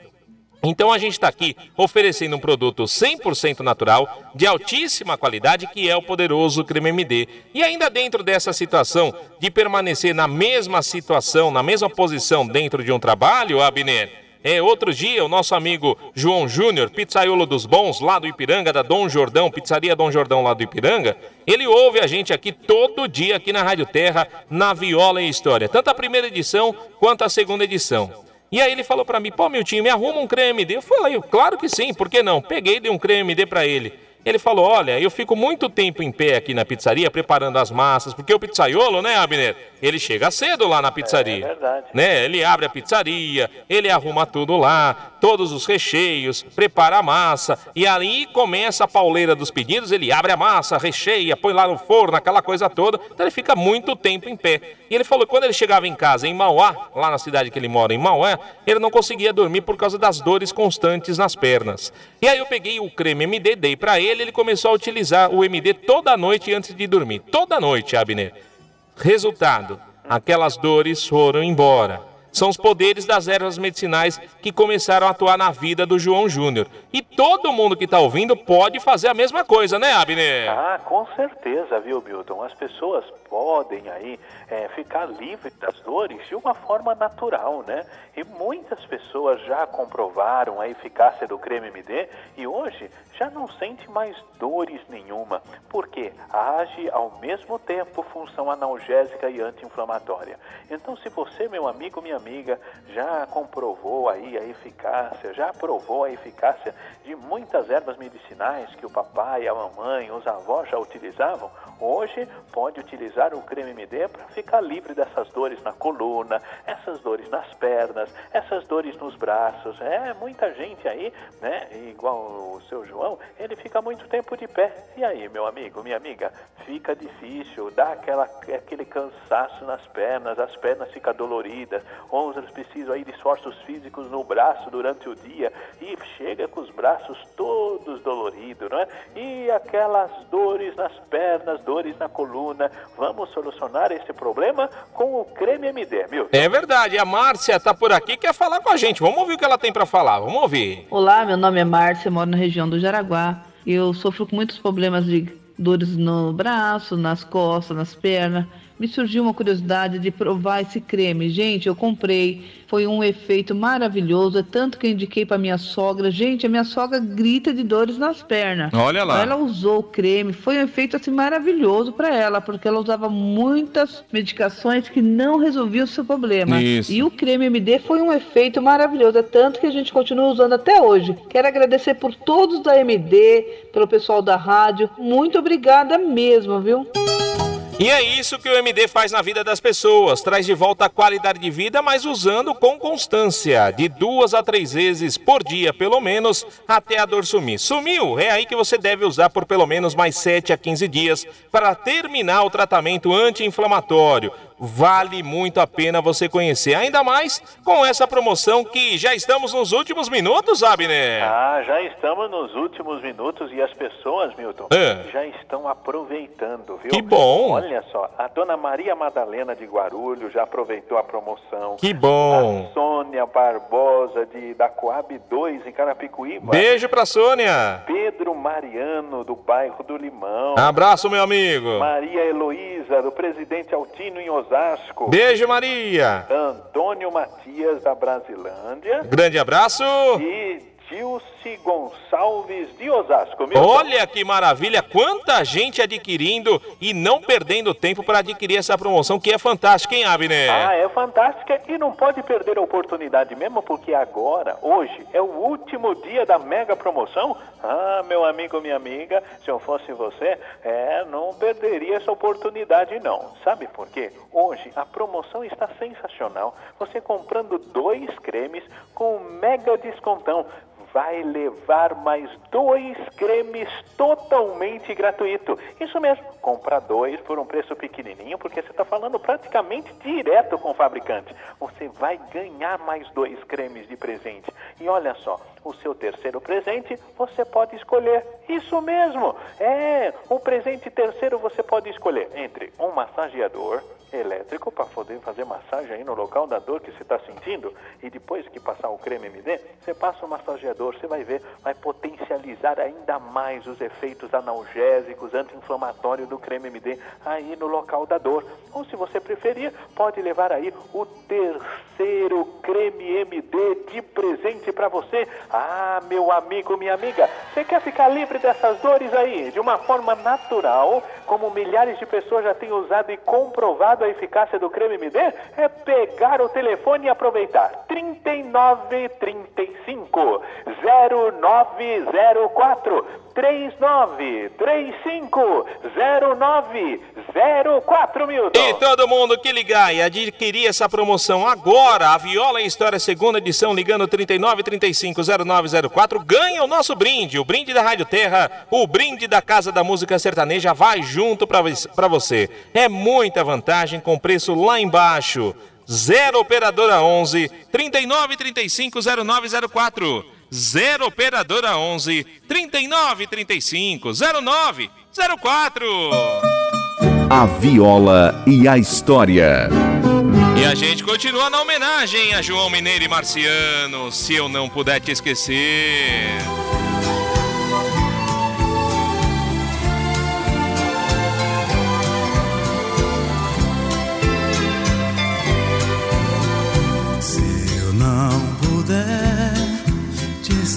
Então a gente está aqui oferecendo um produto 100% natural, de altíssima qualidade, que é o poderoso creme MD. E ainda dentro dessa situação de permanecer na mesma situação, na mesma posição dentro de um trabalho, Abner, é, outro dia, o nosso amigo João Júnior, pizzaiolo dos bons, lá do Ipiranga, da Dom Jordão, pizzaria Dom Jordão lá do Ipiranga, ele ouve a gente aqui todo dia, aqui na Rádio Terra, na Viola e História, tanto a primeira edição quanto a segunda edição. E aí ele falou para mim, pô, meu time, me arruma um creme MD. Eu falei, claro que sim, por que não? Peguei dei um creme MD para ele. Ele falou: Olha, eu fico muito tempo em pé aqui na pizzaria preparando as massas, porque o pizzaiolo, né, Abner? Ele chega cedo lá na pizzaria. É, é verdade. Né? Ele abre a pizzaria, ele arruma tudo lá, todos os recheios, prepara a massa, e aí começa a pauleira dos pedidos, ele abre a massa, recheia, põe lá no forno, aquela coisa toda. Então ele fica muito tempo em pé. E ele falou que quando ele chegava em casa, em Mauá, lá na cidade que ele mora, em Mauá, ele não conseguia dormir por causa das dores constantes nas pernas. E aí eu peguei o creme MD, dei para ele, ele começou a utilizar o MD toda noite antes de dormir. Toda noite, Abner. Resultado: aquelas dores foram embora. São os poderes das ervas medicinais que começaram a atuar na vida do João Júnior. E todo mundo que está ouvindo pode fazer a mesma coisa, né, Abner? Ah, com certeza, viu, Milton? As pessoas podem aí é, ficar livres das dores de uma forma natural, né? E muitas pessoas já comprovaram a eficácia do creme MD e hoje já não sente mais dores nenhuma, porque age ao mesmo tempo função analgésica e anti-inflamatória. Então, se você, meu amigo, minha amiga, já comprovou aí a eficácia, já provou a eficácia de muitas ervas medicinais que o papai, a mamãe, os avós já utilizavam, hoje pode utilizar o creme MD para ficar livre dessas dores na coluna, essas dores nas pernas, essas dores nos braços. É, muita gente aí, né, igual o seu João, ele fica muito tempo de pé. E aí, meu amigo, minha amiga, fica difícil, dá aquela, aquele cansaço nas pernas, as pernas ficam doloridas, outras precisam aí de esforços físicos no braço durante o dia e chega com os braços todos doloridos, não é? E aquelas dores nas pernas, dores na coluna. Vamos solucionar esse problema com o creme MD, viu? É verdade. A Márcia tá por aqui quer falar com a gente. Vamos ouvir o que ela tem para falar. Vamos ouvir. Olá, meu nome é Márcia, moro na região do Jaraguá. Eu sofro com muitos problemas de dores no braço, nas costas, nas pernas me surgiu uma curiosidade de provar esse creme. Gente, eu comprei, foi um efeito maravilhoso, é tanto que eu indiquei para minha sogra. Gente, a minha sogra grita de dores nas pernas. Olha lá. Ela usou o creme, foi um efeito assim maravilhoso para ela, porque ela usava muitas medicações que não resolviam o seu problema. Isso. E o creme MD foi um efeito maravilhoso, é tanto que a gente continua usando até hoje. Quero agradecer por todos da MD, pelo pessoal da rádio. Muito obrigada mesmo, viu? E é isso que o MD faz na vida das pessoas, traz de volta a qualidade de vida, mas usando com constância, de duas a três vezes por dia, pelo menos, até a dor sumir. Sumiu? É aí que você deve usar por pelo menos mais 7 a 15 dias para terminar o tratamento anti-inflamatório vale muito a pena você conhecer. Ainda mais com essa promoção que já estamos nos últimos minutos, Abner. Ah, já estamos nos últimos minutos e as pessoas, Milton, é. já estão aproveitando, viu? Que bom. Olha só, a dona Maria Madalena de Guarulhos já aproveitou a promoção. Que bom. A Sônia Barbosa de da Coab 2 em Carapicuíba. Beijo pra Sônia. Pedro Mariano do bairro do Limão. Abraço, meu amigo. Maria Heloísa do Presidente Altino em Osasco. Osasco. Beijo, Maria. Antônio Matias, da Brasilândia. Grande abraço. E Dilce Gonçalves de Osasco. Milton. Olha que maravilha, quanta gente adquirindo e não perdendo tempo para adquirir essa promoção que é fantástica, hein, Abner? Ah, é fantástica e não pode perder a oportunidade mesmo porque agora, hoje, é o último dia da mega promoção. Ah, meu amigo, minha amiga, se eu fosse você, é, não perderia essa oportunidade não. Sabe por quê? Hoje a promoção está sensacional. Você comprando dois cremes com um mega descontão vai levar mais dois cremes totalmente gratuito. Isso mesmo, compra dois por um preço pequenininho, porque você está falando praticamente direto com o fabricante. Você vai ganhar mais dois cremes de presente. E olha só, o seu terceiro presente você pode escolher. Isso mesmo, é, o presente terceiro você pode escolher entre um massageador elétrico para poder fazer massagem aí no local da dor que você está sentindo e depois que passar o creme MD, você passa o massageador, você vai ver, vai potencializar ainda mais os efeitos analgésicos, anti-inflamatórios do creme MD aí no local da dor. Ou se você preferir, pode levar aí o terceiro creme MD de presente para você. Ah, meu amigo, minha amiga, você quer ficar livre dessas dores aí de uma forma natural, como milhares de pessoas já têm usado e comprovado a eficácia do creme MD? É pegar o telefone e aproveitar. 3935 0904 3935 0904 Milton. E todo mundo que ligar e adquirir essa promoção agora, a Viola em História segunda edição, ligando 3935 0904, ganha o nosso brinde, o brinde da Rádio Terra, o brinde da Casa da Música Sertaneja, vai junto para você. É muita vantagem com preço lá embaixo. 0 operadora 11 3935 0904. 0 operadora 11 3935 0904. A viola e a história. E a gente continua na homenagem a João Mineiro e Marciano, se eu não puder te esquecer. Se eu não puder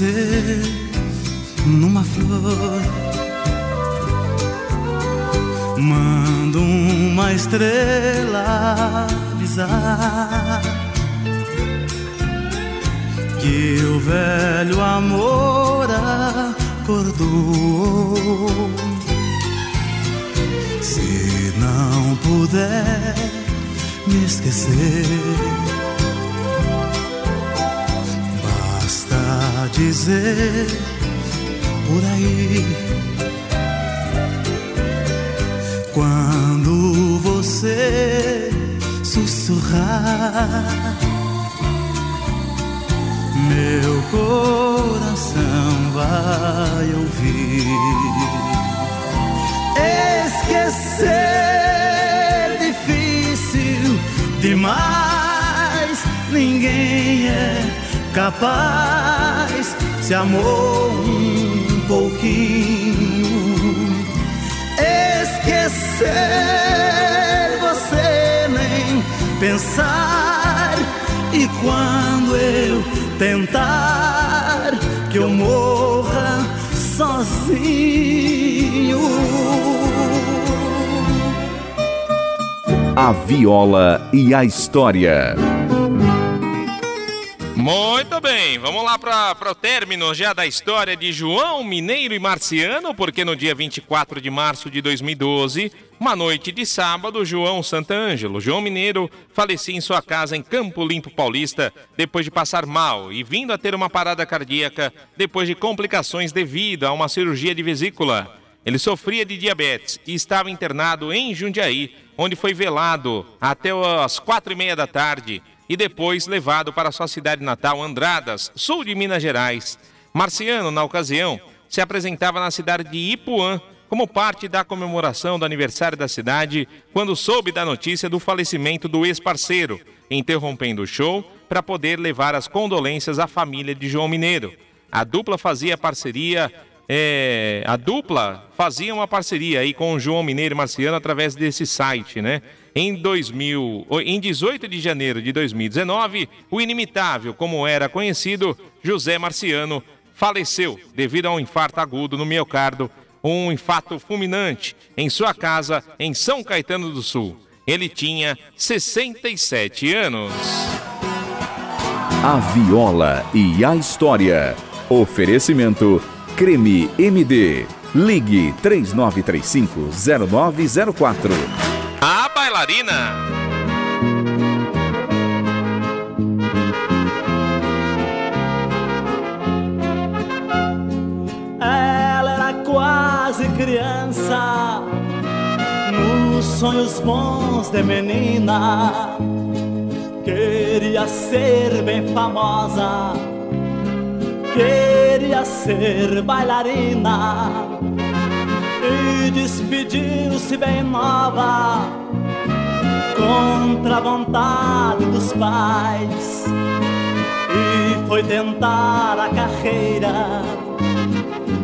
Dizer numa flor. Mando uma estrela avisar que o velho amor acordou. Se não puder me esquecer, dizer por aí. Quando você sussurrar, meu coração vai ouvir. Esquecer difícil demais, ninguém é capaz. Se amou um pouquinho, esquecer você nem pensar. E quando eu tentar que eu morra sozinho. A viola e a história. Vamos lá para o término já da história de João Mineiro e Marciano, porque no dia 24 de março de 2012, uma noite de sábado, João Santângelo, João Mineiro, falecia em sua casa em Campo Limpo Paulista, depois de passar mal e vindo a ter uma parada cardíaca depois de complicações devido a uma cirurgia de vesícula. Ele sofria de diabetes e estava internado em Jundiaí, onde foi velado até as quatro e meia da tarde e depois levado para sua cidade natal, Andradas, sul de Minas Gerais. Marciano, na ocasião, se apresentava na cidade de Ipuã como parte da comemoração do aniversário da cidade, quando soube da notícia do falecimento do ex-parceiro, interrompendo o show para poder levar as condolências à família de João Mineiro. A dupla fazia parceria é, a dupla fazia uma parceria aí com João Mineiro e Marciano através desse site, né? Em 2000, em 18 de janeiro de 2019, o inimitável, como era conhecido, José Marciano, faleceu devido a um infarto agudo no miocárdio, um infarto fulminante em sua casa em São Caetano do Sul. Ele tinha 67 anos. A viola e a história. Oferecimento Creme MD. Ligue 3935-0904. A bailarina. Ela era quase criança, nos sonhos bons de menina. Queria ser bem famosa, queria ser bailarina. E despediu-se bem nova, contra a vontade dos pais. E foi tentar a carreira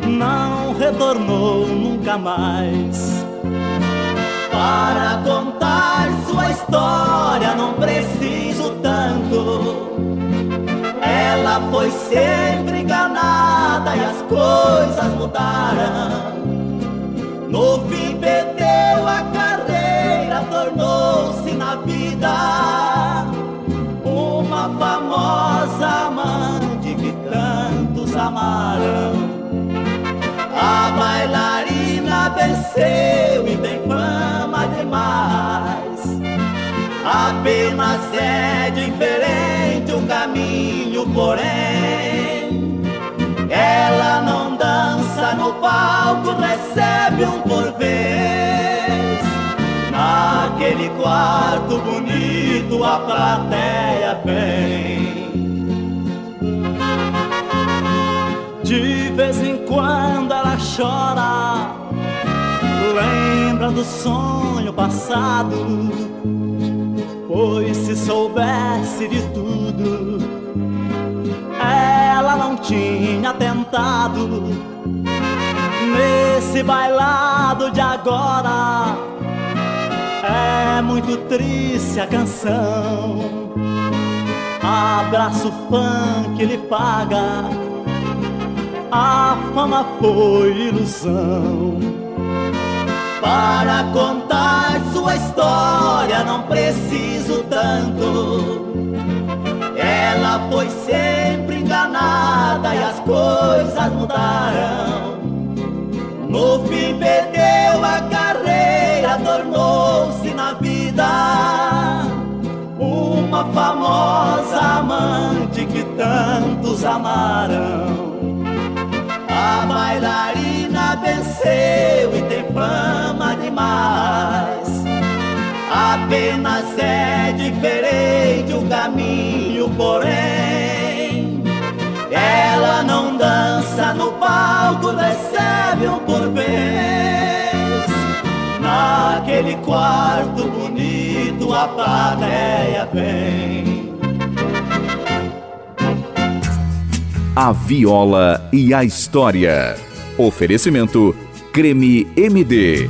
não retornou nunca mais. Para contar sua história não preciso tanto. Ela foi sempre enganada e as coisas mudaram. No fim perdeu a tornou-se na vida uma famosa amante que tantos amaram. A bailarina venceu e tem fama demais. Apenas é diferente o caminho, porém. Ela não dança no palco, recebe um por quarto bonito a plateia vem. De vez em quando ela chora, lembra do sonho passado. Pois se soubesse de tudo, ela não tinha tentado. Nesse bailado de agora, é muito triste a canção. Abraço funk lhe paga a fama foi ilusão. Para contar sua história não preciso tanto. Ela foi sempre enganada e as coisas mudaram. No fim perdeu a carreira, tornou-se na vida uma famosa amante que tantos amaram. A bailarina venceu e tem fama demais. Apenas é diferente o caminho, porém. Ela não dança no palco, recebe um por vez. Naquele quarto bonito a plateia vem. A Viola e a História. Oferecimento Creme MD.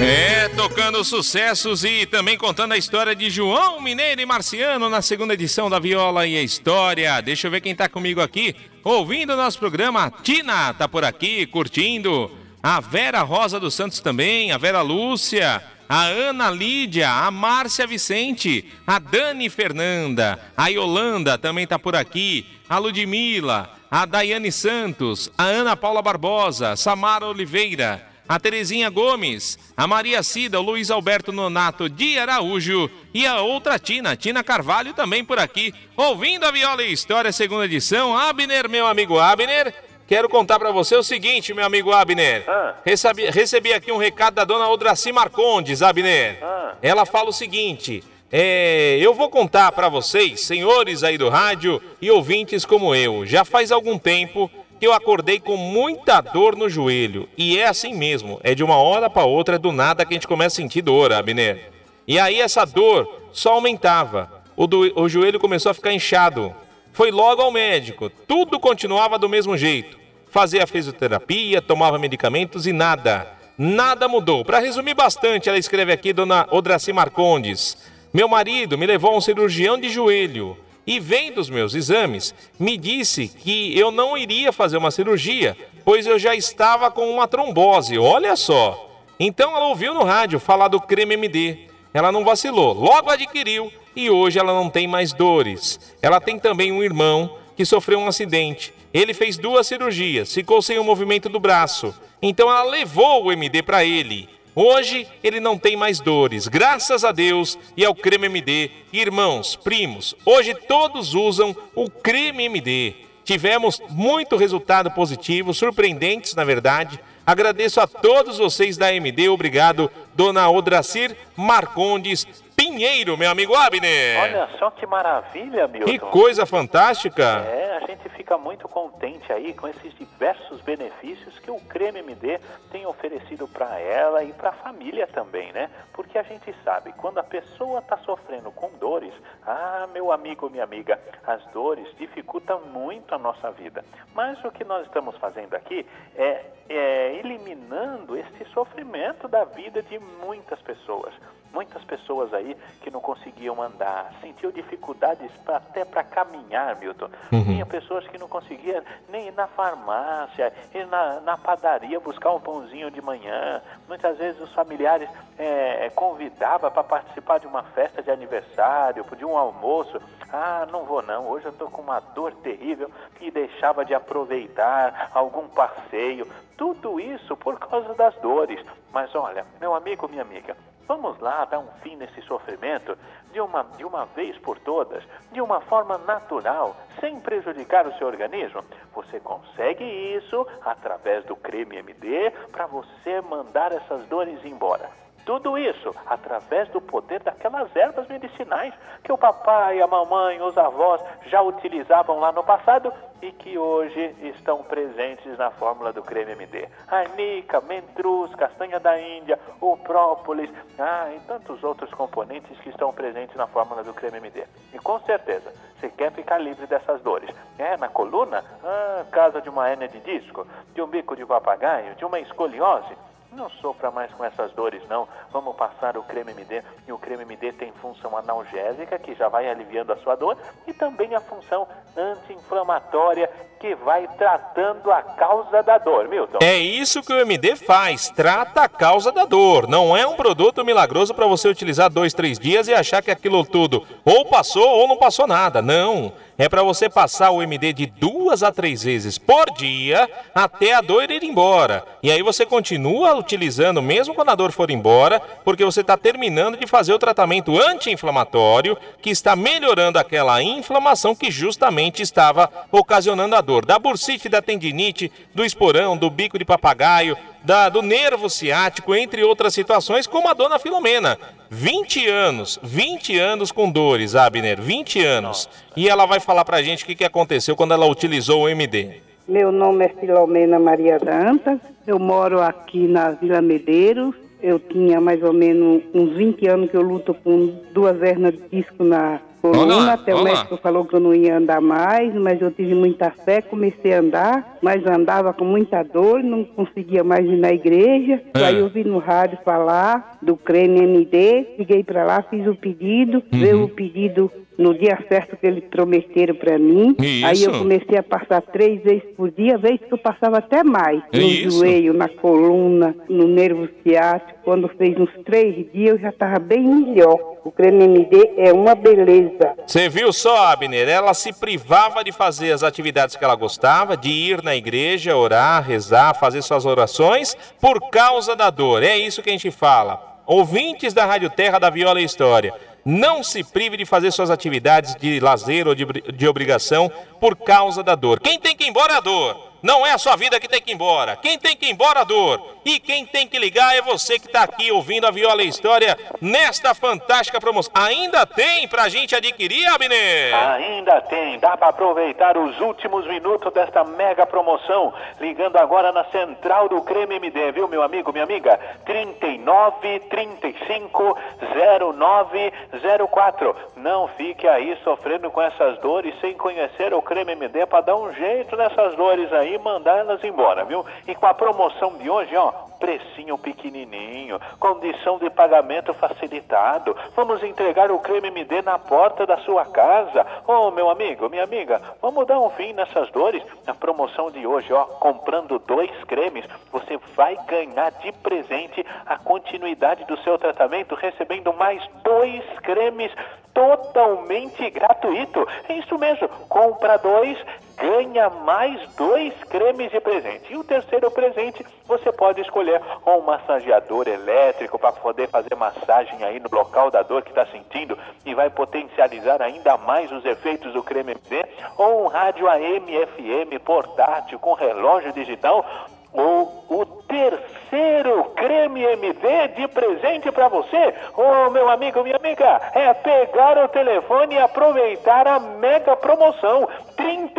É, tocando sucessos e também contando a história de João Mineiro e Marciano na segunda edição da Viola e a História. Deixa eu ver quem tá comigo aqui, ouvindo o nosso programa. Tina tá por aqui, curtindo. A Vera Rosa dos Santos também, a Vera Lúcia a Ana Lídia, a Márcia Vicente, a Dani Fernanda, a Yolanda também está por aqui, a Ludmila, a Daiane Santos, a Ana Paula Barbosa, Samara Oliveira, a Terezinha Gomes, a Maria Cida, o Luiz Alberto Nonato de Araújo e a outra Tina, Tina Carvalho também por aqui, ouvindo a Viola e História, segunda edição. Abner, meu amigo Abner, Quero contar para você o seguinte, meu amigo Abner. Ah. Recebi, recebi, aqui um recado da dona Odraci Marcondes, Abner. Ah. Ela fala o seguinte: é, eu vou contar para vocês, senhores aí do rádio e ouvintes como eu. Já faz algum tempo que eu acordei com muita dor no joelho. E é assim mesmo, é de uma hora para outra, do nada que a gente começa a sentir dor, Abner. E aí essa dor só aumentava. O, do, o joelho começou a ficar inchado. Foi logo ao médico. Tudo continuava do mesmo jeito fazia fisioterapia, tomava medicamentos e nada. Nada mudou. Para resumir bastante, ela escreve aqui, dona Odraci Marcondes. Meu marido me levou a um cirurgião de joelho e, vendo os meus exames, me disse que eu não iria fazer uma cirurgia, pois eu já estava com uma trombose. Olha só. Então ela ouviu no rádio falar do creme MD. Ela não vacilou, logo adquiriu e hoje ela não tem mais dores. Ela tem também um irmão que sofreu um acidente ele fez duas cirurgias, ficou sem o movimento do braço. Então ela levou o MD para ele. Hoje ele não tem mais dores, graças a Deus e ao creme MD. Irmãos, primos, hoje todos usam o creme MD. Tivemos muito resultado positivo, surpreendentes na verdade. Agradeço a todos vocês da MD, obrigado, dona Odracir Marcondes Pinheiro, meu amigo Abner. Olha só que maravilha, Milton. Que coisa fantástica. É, a gente fica muito contente aí com esses diversos benefícios que o Creme MD tem oferecido para ela e para a família também, né? Porque a gente sabe, quando a pessoa está sofrendo com dores, ah, meu amigo, minha amiga, as dores dificultam muito a nossa vida. Mas o que nós estamos fazendo aqui é, é eliminando esse sofrimento da vida de muitas pessoas. Muitas pessoas aí que não conseguiam andar, sentiam dificuldades pra, até para caminhar, Milton. Uhum. Tinha pessoas que não conseguiam nem ir na farmácia, ir na, na padaria buscar um pãozinho de manhã. Muitas vezes os familiares é, convidavam para participar de uma festa de aniversário, de um almoço. Ah, não vou não, hoje eu estou com uma dor terrível e deixava de aproveitar algum passeio. Tudo isso por causa das dores. Mas olha, meu amigo, minha amiga, Vamos lá dar um fim nesse sofrimento de uma, de uma vez por todas, de uma forma natural, sem prejudicar o seu organismo? Você consegue isso através do creme MD para você mandar essas dores embora. Tudo isso através do poder daquelas ervas medicinais que o papai, a mamãe, os avós já utilizavam lá no passado e que hoje estão presentes na fórmula do creme MD. Arnica, mentruz, castanha da Índia, o própolis, ah, e tantos outros componentes que estão presentes na fórmula do creme MD. E com certeza, você quer ficar livre dessas dores. É na coluna? Ah, casa de uma hérnia de disco, de um bico de papagaio, de uma escoliose? Não sofra mais com essas dores, não. Vamos passar o creme MD. E o creme MD tem função analgésica, que já vai aliviando a sua dor, e também a função anti-inflamatória, que vai tratando a causa da dor, Milton. É isso que o MD faz, trata a causa da dor. Não é um produto milagroso para você utilizar dois, três dias e achar que aquilo tudo ou passou ou não passou nada. Não é para você passar o MD de duas a três vezes por dia até a dor ir embora. E aí você continua utilizando mesmo quando a dor for embora, porque você está terminando de fazer o tratamento anti-inflamatório que está melhorando aquela inflamação que justamente estava ocasionando a dor. Da bursite, da tendinite, do esporão, do bico de papagaio, da, do nervo ciático, entre outras situações, como a dona Filomena. 20 anos, 20 anos com dores, Abner, 20 anos. E ela vai falar pra gente o que, que aconteceu quando ela utilizou o MD. Meu nome é Filomena Maria Dantas, eu moro aqui na Vila Medeiros. Eu tinha mais ou menos uns 20 anos que eu luto com duas hernias de disco na coluna, olá, até olá. o médico falou que eu não ia andar mais, mas eu tive muita fé, comecei a andar, mas andava com muita dor, não conseguia mais ir na igreja. É. Aí eu vi no rádio falar do creme MD, liguei para lá, fiz o pedido, uhum. veio o pedido no dia certo que eles prometeram para mim. Isso. Aí eu comecei a passar três vezes por dia, vezes que eu passava até mais. No Isso. joelho, na coluna, no nervo ciático. Quando fez uns três dias, eu já estava bem melhor. O creme MD é uma beleza. Você viu só, Abner? Ela se privava de fazer as atividades que ela gostava, de ir na igreja, orar, rezar, fazer suas orações, por causa da dor. É isso que a gente fala. Ouvintes da Rádio Terra da Viola e História. Não se prive de fazer suas atividades de lazer ou de, de obrigação por causa da dor. Quem tem que ir embora é a dor. Não é a sua vida que tem que ir embora. Quem tem que ir embora, dor. E quem tem que ligar é você que está aqui ouvindo a Viola História nesta fantástica promoção. Ainda tem para a gente adquirir, Abner? Ainda tem. Dá para aproveitar os últimos minutos desta mega promoção. Ligando agora na central do Creme MD, viu, meu amigo, minha amiga? 39 35 0904. Não fique aí sofrendo com essas dores sem conhecer o Creme MD para dar um jeito nessas dores aí e mandar elas embora, viu? E com a promoção de hoje, ó, precinho pequenininho, condição de pagamento facilitado. Vamos entregar o creme MD na porta da sua casa. Ô, oh, meu amigo, minha amiga, vamos dar um fim nessas dores. Na promoção de hoje, ó, comprando dois cremes, você vai ganhar de presente a continuidade do seu tratamento, recebendo mais dois cremes totalmente gratuito. É isso mesmo, compra dois ganha mais dois cremes de presente. E o terceiro presente, você pode escolher um massageador elétrico para poder fazer massagem aí no local da dor que está sentindo e vai potencializar ainda mais os efeitos do creme MD, ou um rádio AM FM portátil com relógio digital ou o terceiro creme MD de presente para você. Ô oh, meu amigo, minha amiga, é pegar o telefone e aproveitar a mega promoção.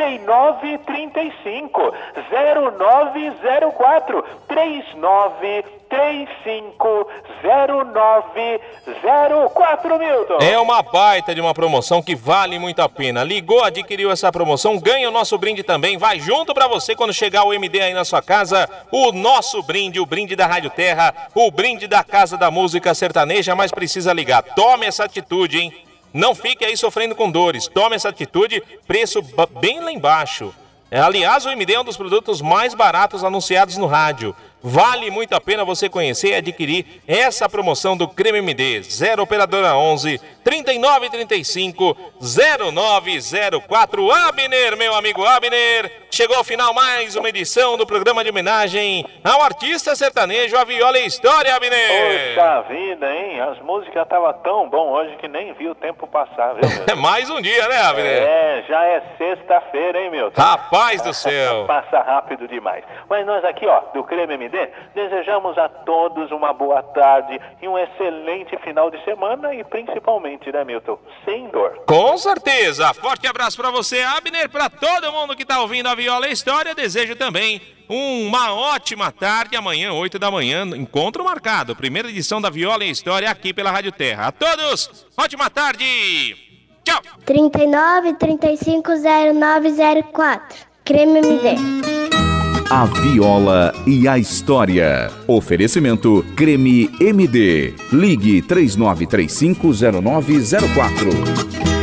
3935 0904 3935 0904 Milton. É uma baita de uma promoção que vale muito a pena. Ligou, adquiriu essa promoção, ganha o nosso brinde também. Vai junto para você quando chegar o MD aí na sua casa. O nosso brinde, o brinde da Rádio Terra, o brinde da Casa da Música Sertaneja, mas precisa ligar. Tome essa atitude, hein? Não fique aí sofrendo com dores. Tome essa atitude, preço bem lá embaixo. É, aliás, o MD é um dos produtos mais baratos anunciados no rádio. Vale muito a pena você conhecer e adquirir essa promoção do Creme MD 0 operadora 11 3935 0904 Abner, meu amigo Abner. Chegou ao final mais uma edição do programa de homenagem ao artista sertanejo A Viola e História, Abner. Poxa vida, hein? As músicas estavam tão bom hoje que nem vi o tempo passar, viu? É mais um dia, né, Abner? É, já é sexta-feira, hein, meu? Rapaz do céu. Passa rápido demais. Mas nós aqui, ó, do Creme MD desejamos a todos uma boa tarde e um excelente final de semana e principalmente, né, Milton, sem dor. Com certeza. Forte abraço para você, Abner, para todo mundo que tá ouvindo a Viola História. Desejo também uma ótima tarde. Amanhã, 8 da manhã, encontro marcado. Primeira edição da Viola História aqui pela Rádio Terra. A todos, ótima tarde. Tchau. 39 35 0904. Creme MD. A Viola e a História. Oferecimento Creme MD. Ligue 39350904.